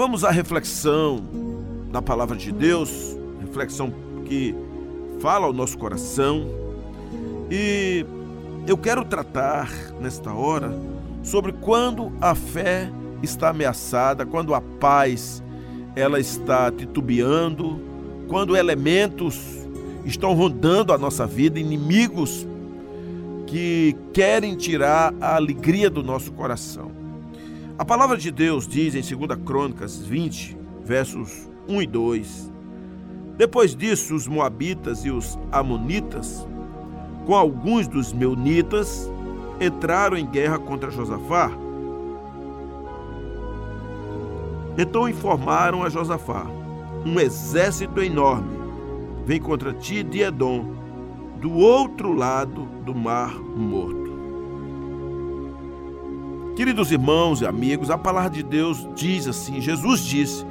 Vamos à reflexão da palavra de Deus, reflexão que fala ao nosso coração. E eu quero tratar nesta hora sobre quando a fé está ameaçada, quando a paz ela está titubeando, quando elementos estão rondando a nossa vida, inimigos que querem tirar a alegria do nosso coração. A palavra de Deus diz em 2 Crônicas 20, versos 1 e 2: Depois disso, os Moabitas e os Amonitas, com alguns dos Meunitas, entraram em guerra contra Josafá. Então informaram a Josafá: um exército enorme vem contra ti de Edom, do outro lado do mar morto. Queridos irmãos e amigos, a palavra de Deus diz assim: Jesus disse: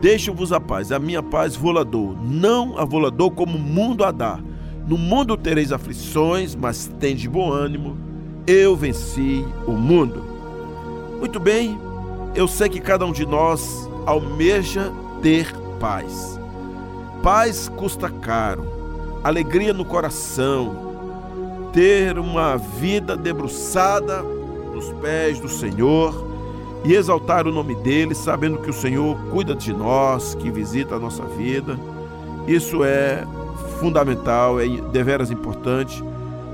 Deixo-vos a paz, a minha paz vou dou, não a vou dou como o mundo a dá. No mundo tereis aflições, mas de bom ânimo, eu venci o mundo. Muito bem, eu sei que cada um de nós almeja ter paz. Paz custa caro, alegria no coração, ter uma vida debruçada nos pés do Senhor e exaltar o nome dele, sabendo que o Senhor cuida de nós, que visita a nossa vida. Isso é fundamental, é deveras importante.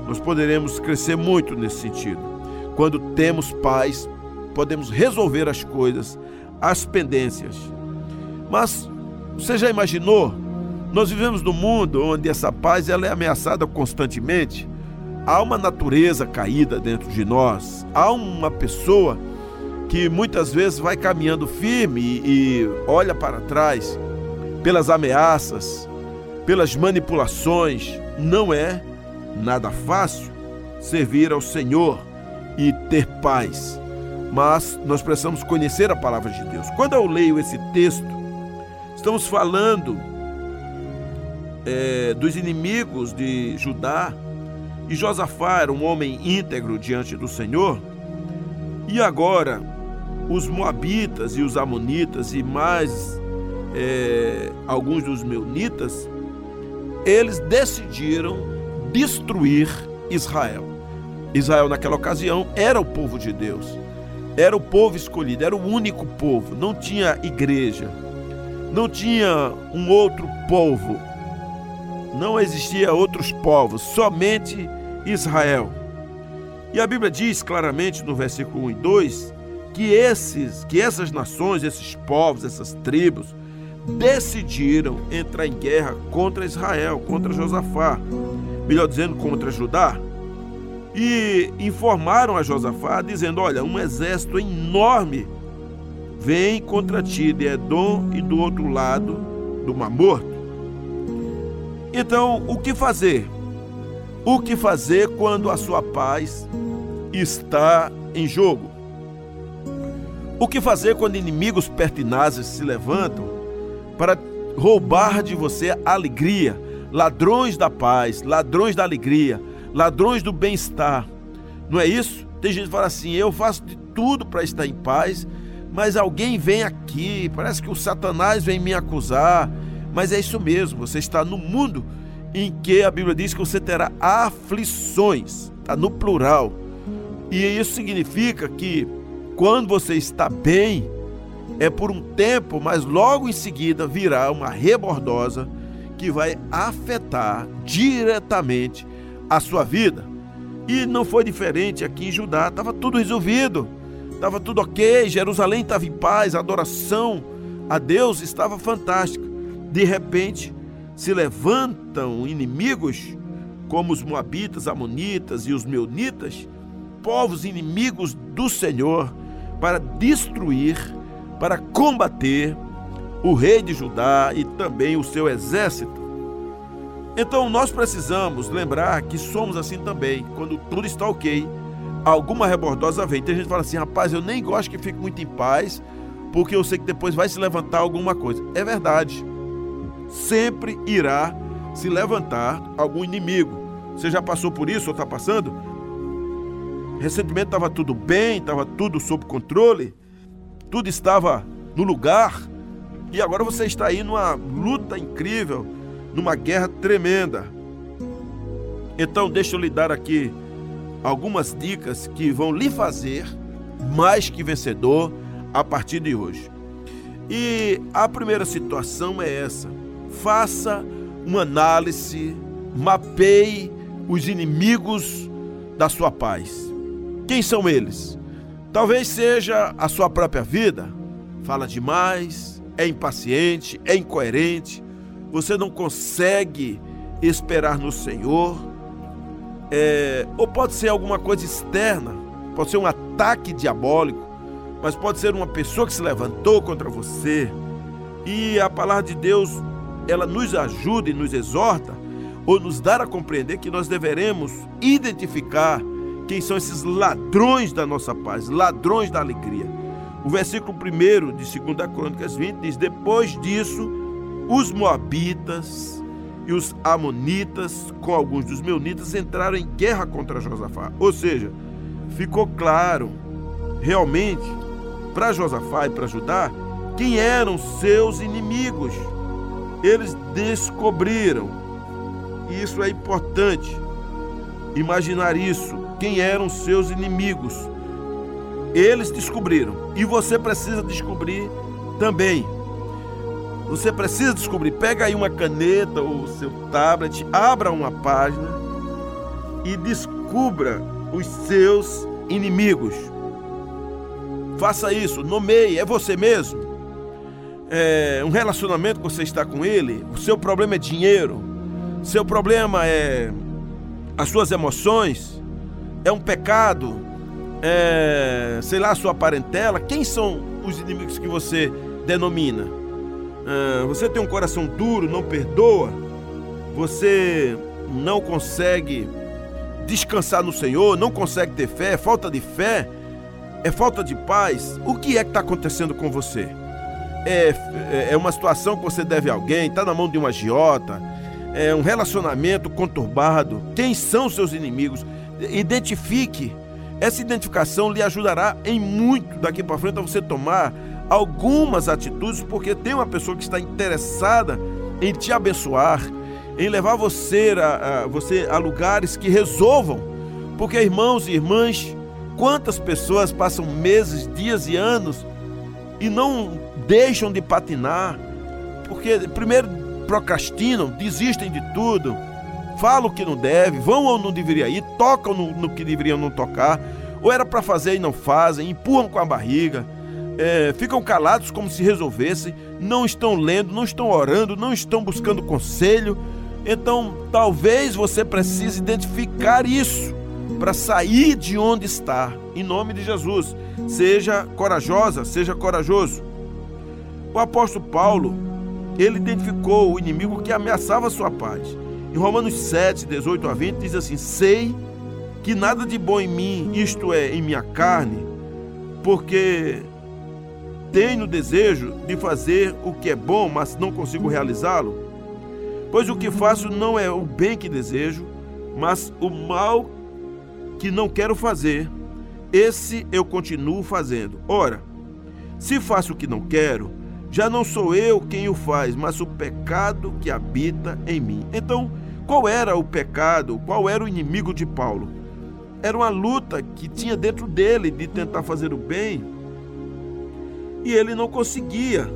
Nós poderemos crescer muito nesse sentido. Quando temos paz, podemos resolver as coisas, as pendências. Mas você já imaginou nós vivemos num mundo onde essa paz ela é ameaçada constantemente. Há uma natureza caída dentro de nós. Há uma pessoa que muitas vezes vai caminhando firme e, e olha para trás pelas ameaças, pelas manipulações. Não é nada fácil servir ao Senhor e ter paz. Mas nós precisamos conhecer a palavra de Deus. Quando eu leio esse texto, estamos falando é, dos inimigos de Judá. E Josafá era um homem íntegro diante do Senhor. E agora, os Moabitas e os Amonitas e mais é, alguns dos Meunitas, eles decidiram destruir Israel. Israel, naquela ocasião, era o povo de Deus, era o povo escolhido, era o único povo, não tinha igreja, não tinha um outro povo. Não existia outros povos, somente Israel. E a Bíblia diz claramente no versículo 1 e 2 que esses, que essas nações, esses povos, essas tribos decidiram entrar em guerra contra Israel, contra Josafá, melhor dizendo, contra Judá. E informaram a Josafá dizendo: "Olha, um exército enorme vem contra ti de Edom e do outro lado do Mar Morto. Então, o que fazer? O que fazer quando a sua paz está em jogo? O que fazer quando inimigos pertinazes se levantam para roubar de você a alegria? Ladrões da paz, ladrões da alegria, ladrões do bem-estar. Não é isso? Tem gente que fala assim: eu faço de tudo para estar em paz, mas alguém vem aqui, parece que o Satanás vem me acusar, mas é isso mesmo, você está no mundo em que a Bíblia diz que você terá aflições, está no plural. E isso significa que quando você está bem, é por um tempo, mas logo em seguida virá uma rebordosa que vai afetar diretamente a sua vida. E não foi diferente aqui em Judá, estava tudo resolvido, estava tudo ok, Jerusalém estava em paz, a adoração a Deus estava fantástica de repente se levantam inimigos, como os Moabitas, Amonitas e os Meunitas, povos inimigos do Senhor, para destruir, para combater o rei de Judá e também o seu exército. Então nós precisamos lembrar que somos assim também. Quando tudo está ok, alguma rebordosa vem. Tem gente que fala assim, rapaz, eu nem gosto que fique muito em paz, porque eu sei que depois vai se levantar alguma coisa. É verdade sempre irá se levantar algum inimigo. Você já passou por isso ou está passando? Recentemente estava tudo bem, estava tudo sob controle, tudo estava no lugar, e agora você está aí numa luta incrível, numa guerra tremenda. Então, deixa eu lhe dar aqui algumas dicas que vão lhe fazer mais que vencedor a partir de hoje. E a primeira situação é essa: faça uma análise, mapeie os inimigos da sua paz. Quem são eles? Talvez seja a sua própria vida. Fala demais, é impaciente, é incoerente, você não consegue esperar no Senhor. É, ou pode ser alguma coisa externa, pode ser um ataque diabólico, mas pode ser uma pessoa que se levantou contra você. E a palavra de Deus, ela nos ajuda e nos exorta, ou nos dá a compreender que nós deveremos identificar quem são esses ladrões da nossa paz, ladrões da alegria. O versículo 1 de 2 Crônicas 20 diz: Depois disso, os Moabitas e os Amonitas, com alguns dos Meunitas, entraram em guerra contra Josafá. Ou seja, ficou claro realmente para Josafá e para Judá quem eram seus inimigos. Eles descobriram, e isso é importante, imaginar isso, quem eram seus inimigos. Eles descobriram, e você precisa descobrir também. Você precisa descobrir. Pega aí uma caneta ou seu tablet, abra uma página e descubra os seus inimigos. Faça isso, nomeie, é você mesmo. É um relacionamento que você está com ele, o seu problema é dinheiro, seu problema é as suas emoções, é um pecado, é, sei lá, a sua parentela. Quem são os inimigos que você denomina? É, você tem um coração duro, não perdoa, você não consegue descansar no Senhor, não consegue ter fé, é falta de fé é falta de paz, o que é que está acontecendo com você? É, é uma situação que você deve a alguém, está na mão de um agiota, é um relacionamento conturbado. Quem são seus inimigos? Identifique. Essa identificação lhe ajudará em muito daqui para frente a você tomar algumas atitudes, porque tem uma pessoa que está interessada em te abençoar, em levar você a, a, você a lugares que resolvam. Porque irmãos e irmãs, Quantas pessoas passam meses, dias e anos e não deixam de patinar, porque primeiro procrastinam, desistem de tudo, falam o que não deve, vão ou não deveria ir, tocam no, no que deveriam não tocar, ou era para fazer e não fazem, empurram com a barriga, é, ficam calados como se resolvessem, não estão lendo, não estão orando, não estão buscando conselho. Então, talvez você precise identificar isso para sair de onde está, em nome de Jesus. Seja corajosa, seja corajoso. O apóstolo Paulo, ele identificou o inimigo que ameaçava sua paz. Em Romanos 7, 18 a 20, diz assim: Sei que nada de bom em mim, isto é, em minha carne, porque tenho desejo de fazer o que é bom, mas não consigo realizá-lo. Pois o que faço não é o bem que desejo, mas o mal que não quero fazer, esse eu continuo fazendo. Ora, se faço o que não quero, já não sou eu quem o faz, mas o pecado que habita em mim. Então, qual era o pecado? Qual era o inimigo de Paulo? Era uma luta que tinha dentro dele de tentar fazer o bem e ele não conseguia.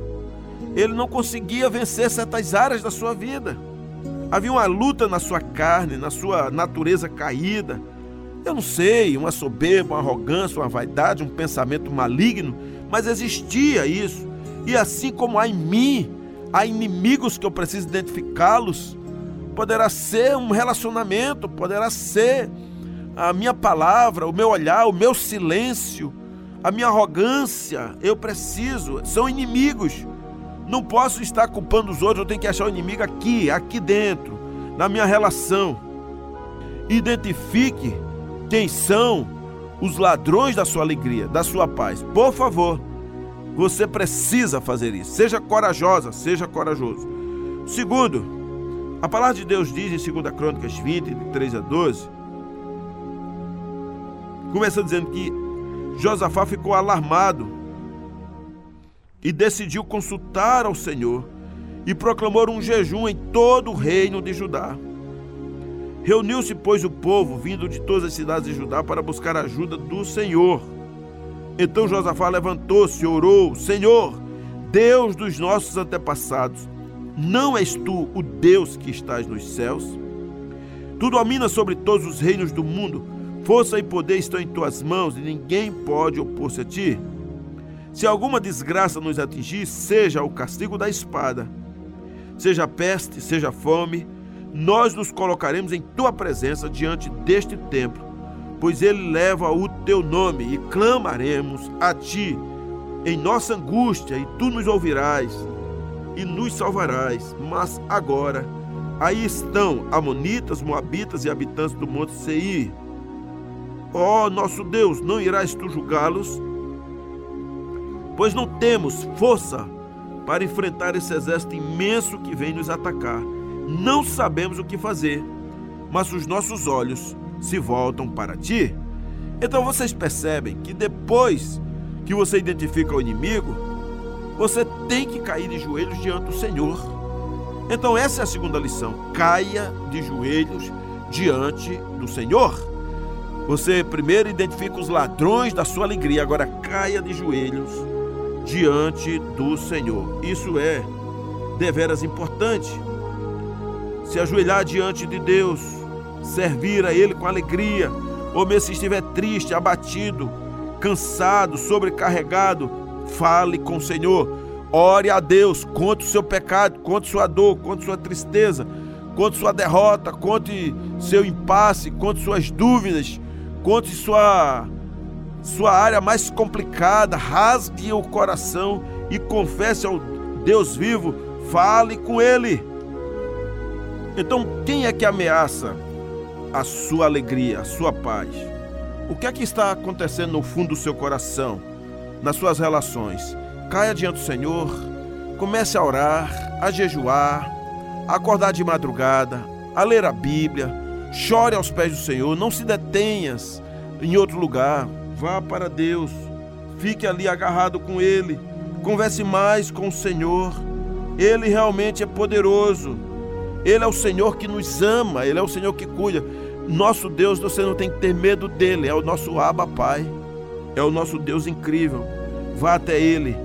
Ele não conseguia vencer certas áreas da sua vida. Havia uma luta na sua carne, na sua natureza caída eu não sei, uma soberba, uma arrogância, uma vaidade, um pensamento maligno, mas existia isso. E assim como há em mim, há inimigos que eu preciso identificá-los. Poderá ser um relacionamento, poderá ser a minha palavra, o meu olhar, o meu silêncio, a minha arrogância. Eu preciso, são inimigos. Não posso estar culpando os outros, eu tenho que achar o inimigo aqui, aqui dentro, na minha relação. Identifique quem são os ladrões da sua alegria, da sua paz. Por favor, você precisa fazer isso. Seja corajosa, seja corajoso. Segundo, a palavra de Deus diz em 2 Crônicas 20, de 3 a 12, começa dizendo que Josafá ficou alarmado e decidiu consultar ao Senhor e proclamou um jejum em todo o reino de Judá. Reuniu-se, pois, o povo vindo de todas as cidades de Judá para buscar a ajuda do Senhor. Então Josafá levantou-se e orou: Senhor, Deus dos nossos antepassados, não és tu o Deus que estás nos céus? Tu dominas sobre todos os reinos do mundo, força e poder estão em tuas mãos e ninguém pode opor-se a ti. Se alguma desgraça nos atingir, seja o castigo da espada, seja peste, seja fome, nós nos colocaremos em tua presença diante deste templo, pois ele leva o teu nome e clamaremos a ti em nossa angústia, e tu nos ouvirás e nos salvarás. Mas agora, aí estão Amonitas, Moabitas e habitantes do monte Seir. Ó oh, nosso Deus, não irás tu julgá-los? pois não temos força para enfrentar esse exército imenso que vem nos atacar. Não sabemos o que fazer, mas os nossos olhos se voltam para ti. Então vocês percebem que depois que você identifica o inimigo, você tem que cair de joelhos diante do Senhor. Então essa é a segunda lição: caia de joelhos diante do Senhor. Você primeiro identifica os ladrões da sua alegria, agora caia de joelhos diante do Senhor. Isso é deveras importante. Se ajoelhar diante de Deus, servir a Ele com alegria, ou mesmo se estiver triste, abatido, cansado, sobrecarregado, fale com o Senhor. Ore a Deus, conte o seu pecado, conte sua dor, conte sua tristeza, conte sua derrota, conte seu impasse, conte suas dúvidas, conte sua sua área mais complicada, rasgue o coração e confesse ao Deus vivo, fale com Ele. Então, quem é que ameaça a sua alegria, a sua paz? O que é que está acontecendo no fundo do seu coração, nas suas relações? Caia diante do Senhor, comece a orar, a jejuar, a acordar de madrugada, a ler a Bíblia, chore aos pés do Senhor, não se detenhas em outro lugar, Vá para Deus, fique ali agarrado com Ele, converse mais com o Senhor. Ele realmente é poderoso. Ele é o Senhor que nos ama, Ele é o Senhor que cuida. Nosso Deus, você não tem que ter medo dele, é o nosso Abba Pai, é o nosso Deus incrível. Vá até Ele.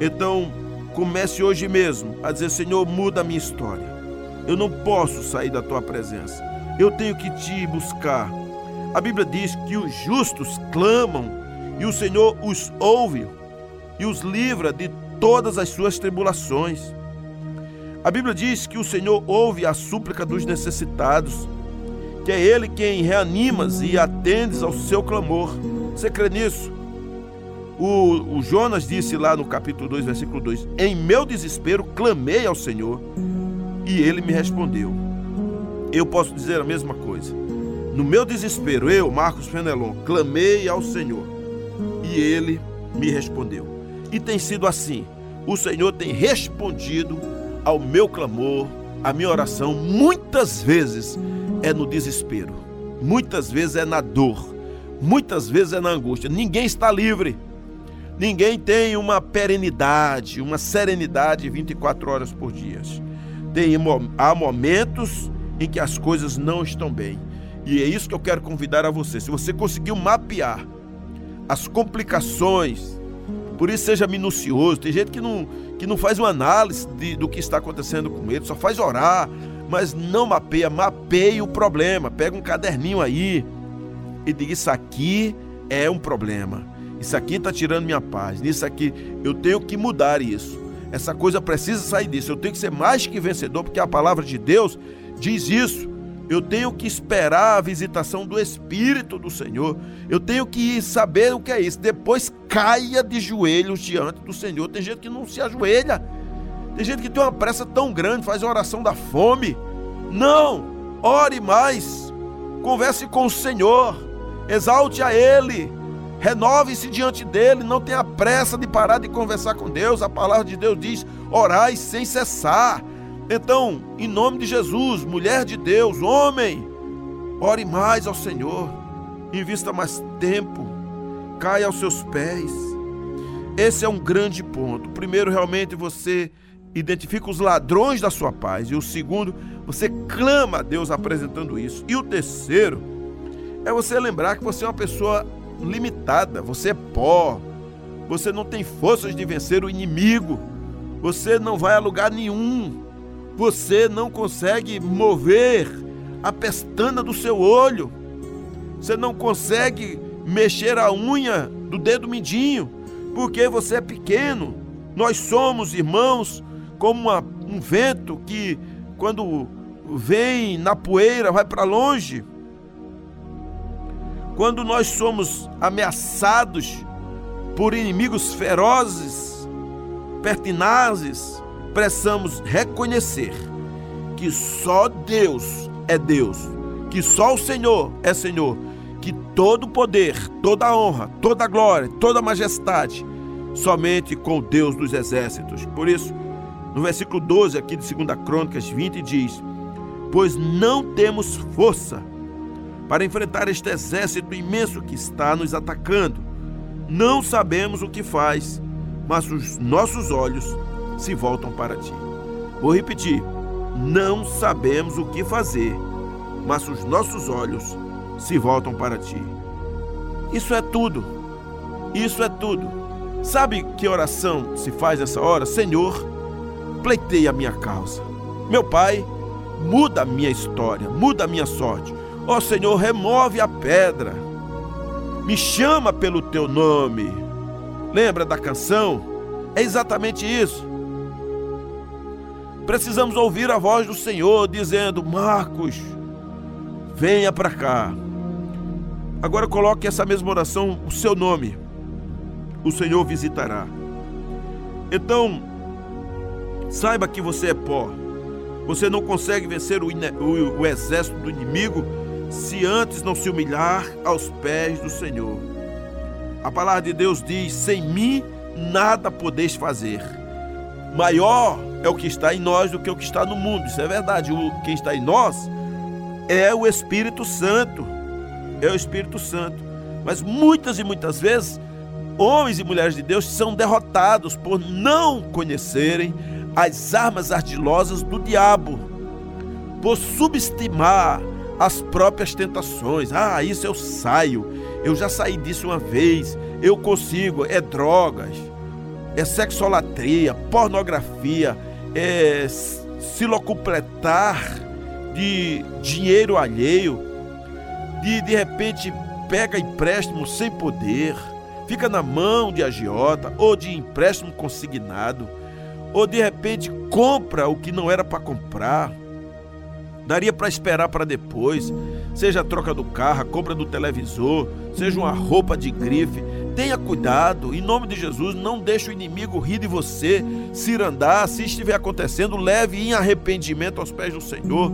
Então, comece hoje mesmo a dizer: Senhor, muda a minha história. Eu não posso sair da tua presença. Eu tenho que te buscar. A Bíblia diz que os justos clamam e o Senhor os ouve e os livra de todas as suas tribulações. A Bíblia diz que o Senhor ouve a súplica dos necessitados, que é Ele quem reanimas e atendes ao seu clamor. Você crê nisso? O, o, Jonas disse lá no capítulo 2, versículo 2: Em meu desespero clamei ao Senhor e ele me respondeu. Eu posso dizer a mesma coisa. No meu desespero, eu, Marcos Fenelon, clamei ao Senhor e ele me respondeu. E tem sido assim. O Senhor tem respondido ao meu clamor, à minha oração, muitas vezes é no desespero, muitas vezes é na dor, muitas vezes é na angústia. Ninguém está livre. Ninguém tem uma perenidade, uma serenidade 24 horas por dia. Tem, há momentos em que as coisas não estão bem. E é isso que eu quero convidar a você. Se você conseguiu mapear as complicações, por isso seja minucioso. Tem gente que não, que não faz uma análise de, do que está acontecendo com ele, só faz orar, mas não mapeia. Mapeie o problema. Pega um caderninho aí e diga: Isso aqui é um problema. Isso aqui está tirando minha paz. Isso aqui eu tenho que mudar isso. Essa coisa precisa sair disso. Eu tenho que ser mais que vencedor, porque a palavra de Deus diz isso. Eu tenho que esperar a visitação do Espírito do Senhor. Eu tenho que saber o que é isso. Depois caia de joelhos diante do Senhor. Tem gente que não se ajoelha. Tem gente que tem uma pressa tão grande, faz a oração da fome. Não! Ore mais. Converse com o Senhor. Exalte a Ele. Renove-se diante dele. Não tenha pressa de parar de conversar com Deus. A palavra de Deus diz: orai sem cessar. Então, em nome de Jesus, mulher de Deus, homem, ore mais ao Senhor, invista mais tempo, caia aos seus pés. Esse é um grande ponto. Primeiro, realmente você identifica os ladrões da sua paz. E o segundo, você clama a Deus apresentando isso. E o terceiro, é você lembrar que você é uma pessoa limitada, você é pó, você não tem forças de vencer o inimigo, você não vai a lugar nenhum, você não consegue mover a pestana do seu olho, você não consegue mexer a unha do dedo mindinho, porque você é pequeno. Nós somos irmãos como uma, um vento que, quando vem na poeira, vai para longe. Quando nós somos ameaçados por inimigos ferozes, pertinazes, precisamos reconhecer que só Deus é Deus, que só o Senhor é Senhor, que todo poder, toda honra, toda glória, toda majestade, somente com Deus dos exércitos. Por isso, no versículo 12 aqui de 2 Crônicas 20 diz: Pois não temos força para enfrentar este exército imenso que está nos atacando. Não sabemos o que faz, mas os nossos olhos se voltam para ti. Vou repetir: não sabemos o que fazer, mas os nossos olhos se voltam para ti. Isso é tudo. Isso é tudo. Sabe que oração se faz nessa hora? Senhor, pleiteia a minha causa. Meu Pai, muda a minha história, muda a minha sorte. Ó oh, Senhor, remove a pedra. Me chama pelo teu nome. Lembra da canção? É exatamente isso. Precisamos ouvir a voz do Senhor dizendo: Marcos, venha para cá. Agora coloque essa mesma oração, o seu nome. O Senhor visitará. Então, saiba que você é pó. Você não consegue vencer o, o, o exército do inimigo se antes não se humilhar aos pés do Senhor. A palavra de Deus diz: sem mim nada podeis fazer. Maior é o que está em nós do que o que está no mundo. Isso é verdade. O que está em nós é o Espírito Santo. É o Espírito Santo. Mas muitas e muitas vezes, homens e mulheres de Deus são derrotados por não conhecerem as armas ardilosas do diabo, por subestimar as próprias tentações. Ah, isso eu saio. Eu já saí disso uma vez. Eu consigo. É drogas, é sexolatria, pornografia, é se locupletar de dinheiro alheio, de de repente pega empréstimo sem poder, fica na mão de agiota ou de empréstimo consignado, ou de repente compra o que não era para comprar. Daria para esperar para depois, seja a troca do carro, a compra do televisor, seja uma roupa de grife. Tenha cuidado, em nome de Jesus, não deixe o inimigo rir de você, se andar, se estiver acontecendo, leve em arrependimento aos pés do Senhor.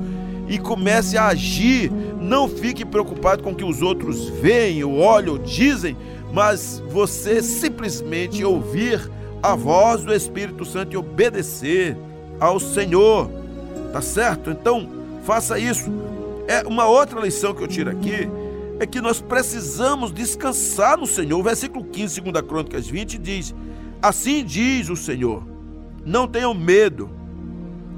E comece a agir. Não fique preocupado com o que os outros veem, ou olham, ou dizem, mas você simplesmente ouvir a voz do Espírito Santo e obedecer ao Senhor. Tá certo? Então, Faça isso. É uma outra lição que eu tiro aqui é que nós precisamos descansar no Senhor. O versículo 15, 2 Crônicas 20 diz: Assim diz o Senhor: Não tenham medo,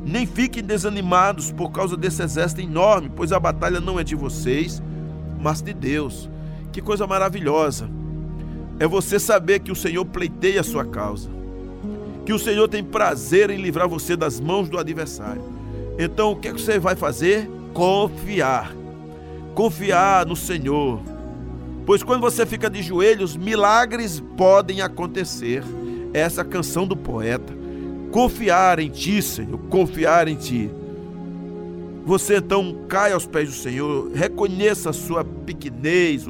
nem fiquem desanimados por causa desse exército enorme, pois a batalha não é de vocês, mas de Deus. Que coisa maravilhosa! É você saber que o Senhor pleiteia a sua causa, que o Senhor tem prazer em livrar você das mãos do adversário. Então o que, é que você vai fazer? Confiar. Confiar no Senhor. Pois quando você fica de joelhos, milagres podem acontecer. Essa é a canção do poeta. Confiar em ti, Senhor, confiar em ti. Você então cai aos pés do Senhor, reconheça a sua pequenez,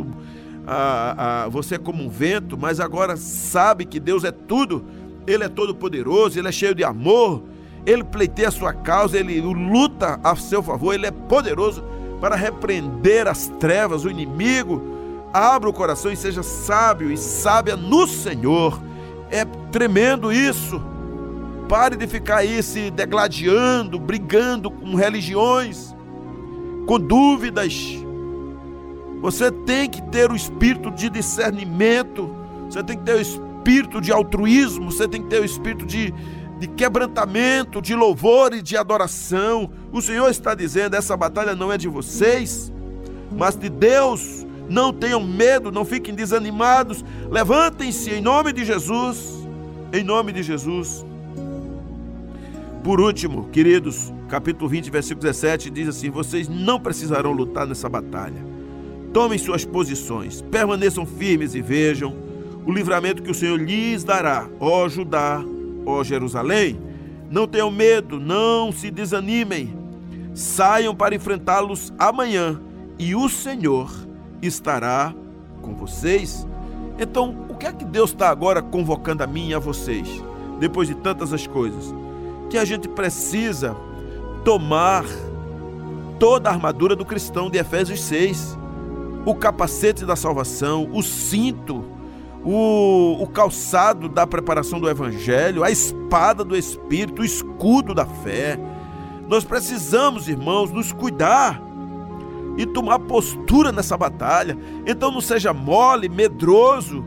a, a, você é como um vento, mas agora sabe que Deus é tudo, Ele é todo poderoso, Ele é cheio de amor, ele pleiteia a sua causa, ele luta a seu favor, ele é poderoso para repreender as trevas, o inimigo. Abra o coração e seja sábio e sábia no Senhor. É tremendo isso. Pare de ficar aí se degladiando, brigando com religiões, com dúvidas. Você tem que ter o espírito de discernimento, você tem que ter o espírito de altruísmo, você tem que ter o espírito de, de quebrantamento, de louvor e de adoração. O Senhor está dizendo: essa batalha não é de vocês, mas de Deus. Não tenham medo, não fiquem desanimados. Levantem-se em nome de Jesus. Em nome de Jesus. Por último, queridos, capítulo 20, versículo 17 diz assim: Vocês não precisarão lutar nessa batalha. Tomem suas posições, permaneçam firmes e vejam o livramento que o Senhor lhes dará, ó Judá, ó Jerusalém. Não tenham medo, não se desanimem. Saiam para enfrentá-los amanhã e o Senhor estará com vocês. Então, o que é que Deus está agora convocando a mim e a vocês, depois de tantas as coisas? Que a gente precisa tomar toda a armadura do cristão de Efésios 6, o capacete da salvação, o cinto, o, o calçado da preparação do evangelho, a espada do espírito, o escudo da fé. Nós precisamos, irmãos, nos cuidar e tomar postura nessa batalha. Então não seja mole, medroso,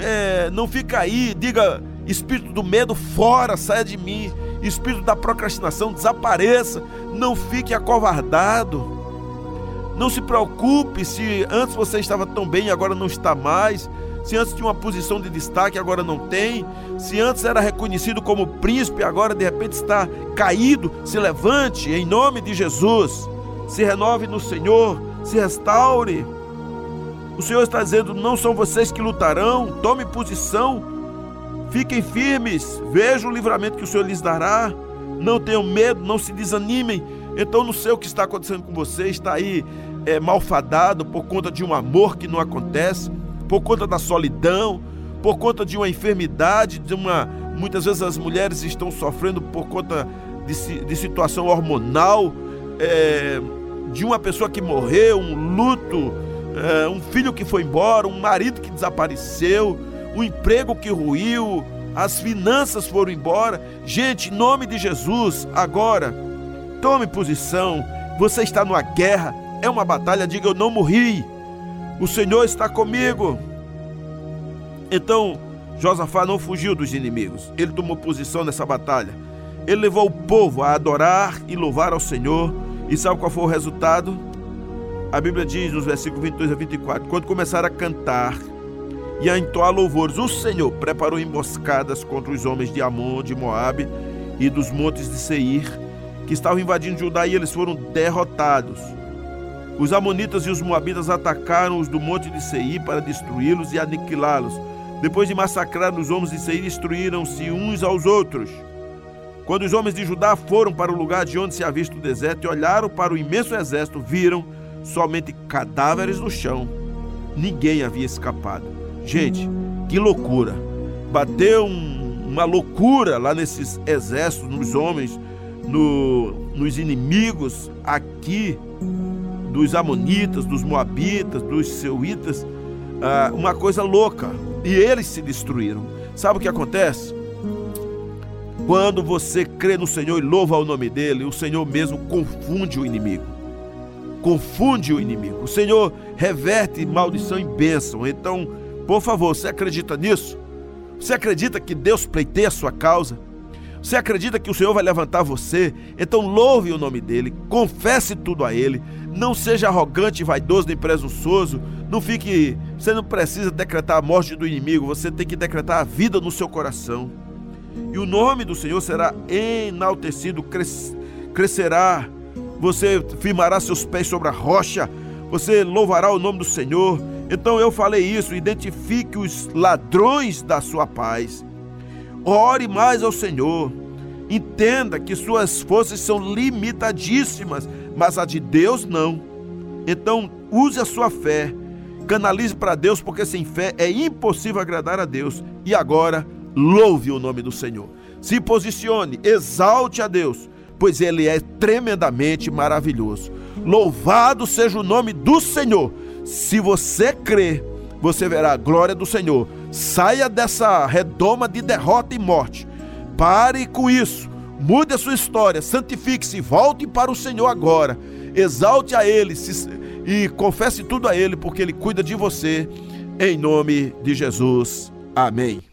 é, não fica aí, diga espírito do medo fora, saia de mim. Espírito da procrastinação desapareça, não fique acovardado. Não se preocupe se antes você estava tão bem e agora não está mais. Se antes tinha uma posição de destaque, agora não tem. Se antes era reconhecido como príncipe, agora de repente está caído. Se levante em nome de Jesus se renove no Senhor, se restaure. O Senhor está dizendo: não são vocês que lutarão, tome posição, fiquem firmes, vejam o livramento que o Senhor lhes dará. Não tenham medo, não se desanimem. Então, não sei o que está acontecendo com você, está aí é, malfadado por conta de um amor que não acontece, por conta da solidão, por conta de uma enfermidade, de uma. Muitas vezes as mulheres estão sofrendo por conta de, de situação hormonal. É, de uma pessoa que morreu, um luto, é, um filho que foi embora, um marido que desapareceu, um emprego que ruiu, as finanças foram embora. Gente, em nome de Jesus, agora, tome posição. Você está numa guerra, é uma batalha, diga eu não morri. O Senhor está comigo. Então, Josafá não fugiu dos inimigos. Ele tomou posição nessa batalha. Ele levou o povo a adorar e louvar ao Senhor e sabe qual foi o resultado? A Bíblia diz nos versículos 22 a 24: Quando começaram a cantar e a entoar louvores, o Senhor preparou emboscadas contra os homens de Amon, de Moabe e dos montes de Seir, que estavam invadindo Judá, e eles foram derrotados. Os amonitas e os moabitas atacaram os do monte de Seir para destruí-los e aniquilá-los. Depois de massacrar os homens de Seir, destruíram-se uns aos outros. Quando os homens de Judá foram para o lugar de onde se havia o deserto e olharam para o imenso exército, viram somente cadáveres no chão. Ninguém havia escapado. Gente, que loucura! Bateu um, uma loucura lá nesses exércitos, nos homens, no, nos inimigos aqui dos Amonitas, dos Moabitas, dos Seuítas, ah, uma coisa louca. E eles se destruíram. Sabe o que acontece? Quando você crê no Senhor e louva o nome dele, o Senhor mesmo confunde o inimigo. Confunde o inimigo. O Senhor reverte maldição em bênção. Então, por favor, você acredita nisso? Você acredita que Deus pleiteia a sua causa? Você acredita que o Senhor vai levantar você? Então louve o nome dele, confesse tudo a ele. Não seja arrogante, vaidoso nem presunçoso. Não fique. Você não precisa decretar a morte do inimigo, você tem que decretar a vida no seu coração e o nome do Senhor será enaltecido, cres, crescerá. Você firmará seus pés sobre a rocha, você louvará o nome do Senhor. Então eu falei isso, identifique os ladrões da sua paz. Ore mais ao Senhor. Entenda que suas forças são limitadíssimas, mas a de Deus não. Então use a sua fé. Canalize para Deus, porque sem fé é impossível agradar a Deus. E agora, louve o nome do Senhor. Se posicione, exalte a Deus, pois Ele é tremendamente maravilhoso. Louvado seja o nome do Senhor. Se você crê, você verá a glória do Senhor. Saia dessa redoma de derrota e morte. Pare com isso. Mude a sua história, santifique-se, volte para o Senhor agora. Exalte a Ele se, e confesse tudo a Ele, porque Ele cuida de você. Em nome de Jesus. Amém.